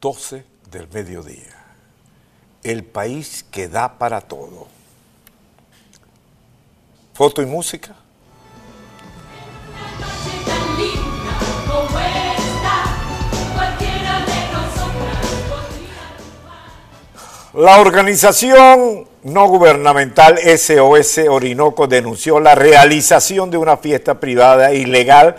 12 del mediodía. El país que da para todo. Foto y música. La organización no gubernamental SOS Orinoco denunció la realización de una fiesta privada ilegal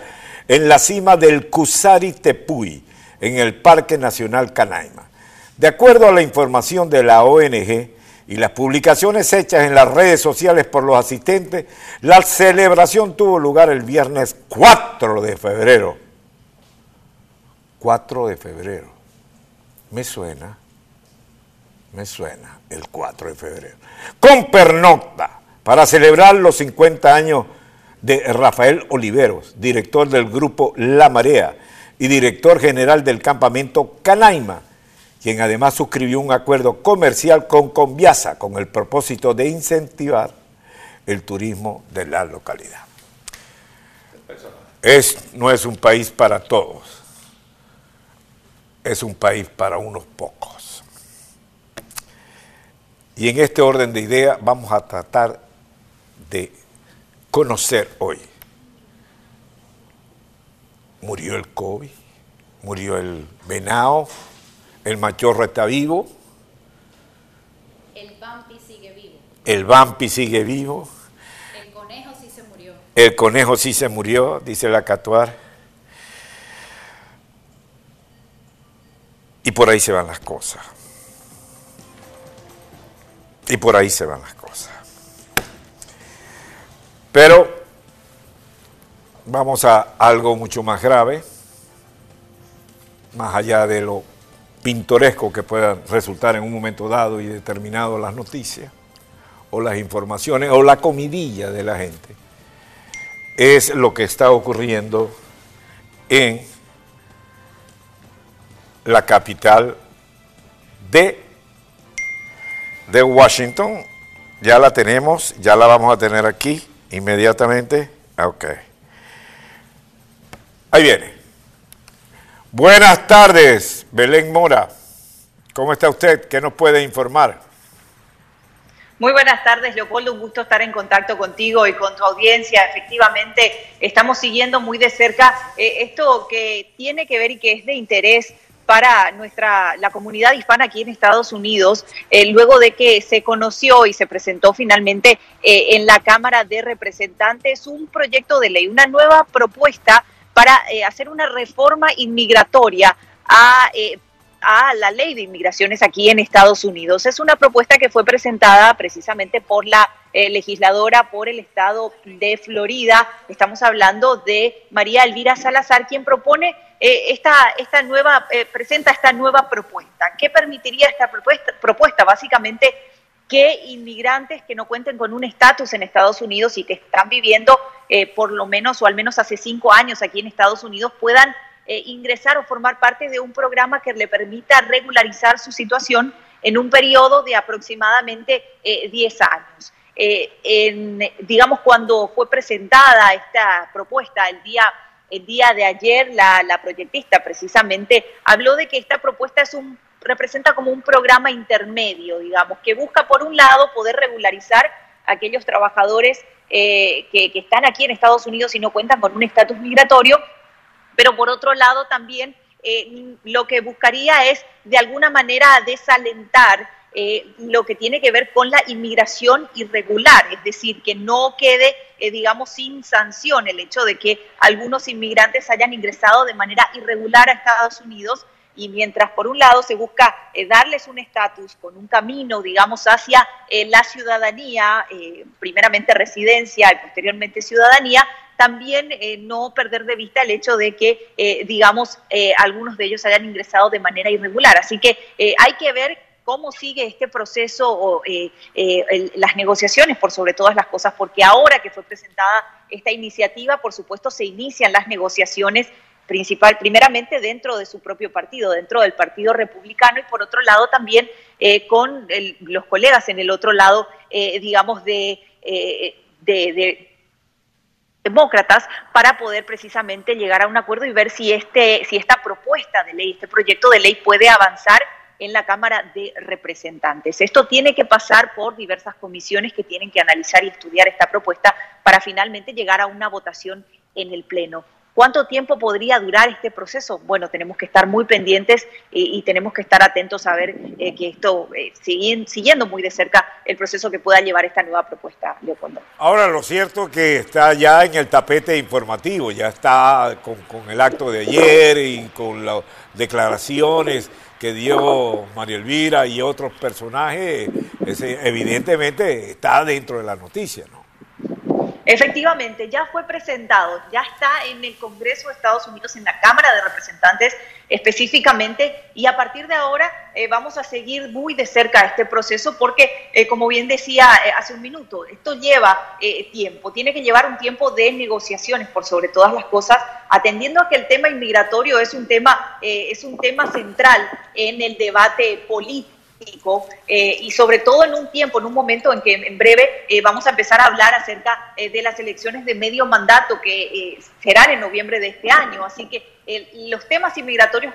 en la cima del Cusari Tepuy, en el Parque Nacional Canaima. De acuerdo a la información de la ONG y las publicaciones hechas en las redes sociales por los asistentes, la celebración tuvo lugar el viernes 4 de febrero. 4 de febrero. Me suena me suena, el 4 de febrero, con pernocta, para celebrar los 50 años de Rafael Oliveros, director del grupo La Marea y director general del campamento Canaima, quien además suscribió un acuerdo comercial con Conviasa con el propósito de incentivar el turismo de la localidad. Es, no es un país para todos, es un país para unos pocos. Y en este orden de ideas vamos a tratar de conocer hoy. Murió el COVID, murió el venado, el machorro está vivo. El vampi sigue vivo. El vampi sigue vivo. El conejo sí se murió. El conejo sí se murió, dice la catuar. Y por ahí se van las cosas. Y por ahí se van las cosas. Pero vamos a algo mucho más grave, más allá de lo pintoresco que puedan resultar en un momento dado y determinado las noticias, o las informaciones, o la comidilla de la gente, es lo que está ocurriendo en la capital de de Washington. Ya la tenemos, ya la vamos a tener aquí inmediatamente. Ok. Ahí viene. Buenas tardes, Belén Mora. ¿Cómo está usted? ¿Qué nos puede informar? Muy buenas tardes, Leopoldo. Un gusto estar en contacto contigo y con tu audiencia. Efectivamente, estamos siguiendo muy de cerca eh, esto que tiene que ver y que es de interés para nuestra la comunidad hispana aquí en Estados Unidos, eh, luego de que se conoció y se presentó finalmente eh, en la Cámara de Representantes un proyecto de ley, una nueva propuesta para eh, hacer una reforma inmigratoria a a la ley de inmigraciones aquí en Estados Unidos. Es una propuesta que fue presentada precisamente por la legisladora por el estado de Florida. Estamos hablando de María Elvira Salazar, quien propone eh, esta, esta nueva, eh, presenta esta nueva propuesta. ¿Qué permitiría esta propuesta? propuesta? Básicamente que inmigrantes que no cuenten con un estatus en Estados Unidos y que están viviendo eh, por lo menos o al menos hace cinco años aquí en Estados Unidos puedan ingresar o formar parte de un programa que le permita regularizar su situación en un periodo de aproximadamente 10 años. En, digamos, cuando fue presentada esta propuesta el día el día de ayer la, proyectista precisamente habló de que esta propuesta es un, representa como un programa intermedio, digamos, que busca por un lado poder regularizar a aquellos trabajadores eh, que, están aquí en Estados Unidos y no cuentan con un estatus migratorio, pero por otro lado también eh, lo que buscaría es de alguna manera desalentar eh, lo que tiene que ver con la inmigración irregular, es decir, que no quede, eh, digamos, sin sanción el hecho de que algunos inmigrantes hayan ingresado de manera irregular a Estados Unidos y mientras por un lado se busca eh, darles un estatus con un camino, digamos, hacia la ciudadanía, primeramente residencia y posteriormente ciudadanía, también no perder de vista el hecho de que, digamos, algunos de ellos hayan ingresado de manera irregular. Así que hay que ver cómo sigue este proceso o eh, eh, las negociaciones por sobre todas las cosas, porque ahora que fue presentada esta iniciativa, por supuesto, se inician las negociaciones principal, primeramente dentro de su propio partido, dentro del Partido Republicano y por otro lado también eh, con los colegas en el otro lado, digamos, de, de, demócratas para poder precisamente llegar a un acuerdo y ver si este si esta propuesta de ley, este proyecto de ley puede avanzar en la Cámara de Representantes. Esto tiene que pasar por diversas comisiones que tienen que analizar y estudiar esta propuesta para finalmente llegar a una votación en el Pleno. ¿Cuánto tiempo podría durar este proceso? Bueno, tenemos que estar muy pendientes y, tenemos que estar atentos a ver eh, que esto, eh, siguiendo muy de cerca el proceso que pueda llevar esta nueva propuesta, Leopoldo. Ahora, lo cierto que está ya en el tapete informativo, ya está con, con el acto de ayer y con las declaraciones que dio María Elvira y otros personajes, evidentemente está dentro de la noticia, ¿no? Efectivamente, ya fue presentado, ya está en el Congreso de Estados Unidos, en la Cámara de Representantes específicamente, y a partir de ahora eh, vamos a seguir muy de cerca este proceso porque, eh, como bien decía eh, hace un minuto, esto lleva tiempo, tiene que llevar un tiempo de negociaciones por sobre todas las cosas, atendiendo a que el tema inmigratorio es un tema, es un tema central en el debate político eh, y sobre todo en un tiempo, en un momento en que en breve eh, vamos a empezar a hablar acerca eh, de las elecciones de medio mandato que serán en noviembre de este año. Así que los temas inmigratorios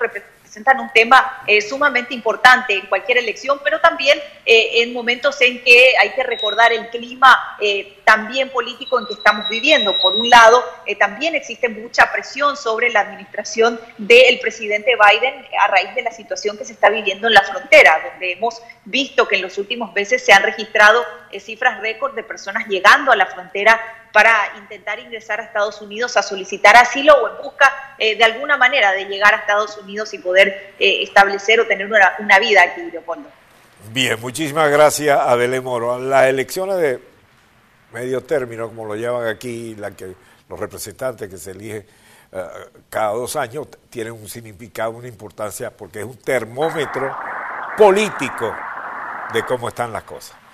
representan un tema sumamente importante en cualquier elección, pero también en momentos en que hay que recordar el clima también político en que estamos viviendo. Por un lado, también existe mucha presión sobre la administración del presidente Biden a raíz de la situación que se está viviendo en la frontera, donde hemos visto que en los últimos meses se han registrado eh, cifras récord de personas llegando a la frontera para intentar ingresar a Estados Unidos a solicitar asilo o en busca eh, de alguna manera de llegar a Estados Unidos y poder eh, establecer o tener una, vida aquí, Leopoldo. Bien, muchísimas gracias, Adele Moro. Las elecciones de medio término, como lo llaman aquí, los representantes que se eligen cada dos años, tienen un significado, una importancia, porque es un termómetro político de cómo están las cosas.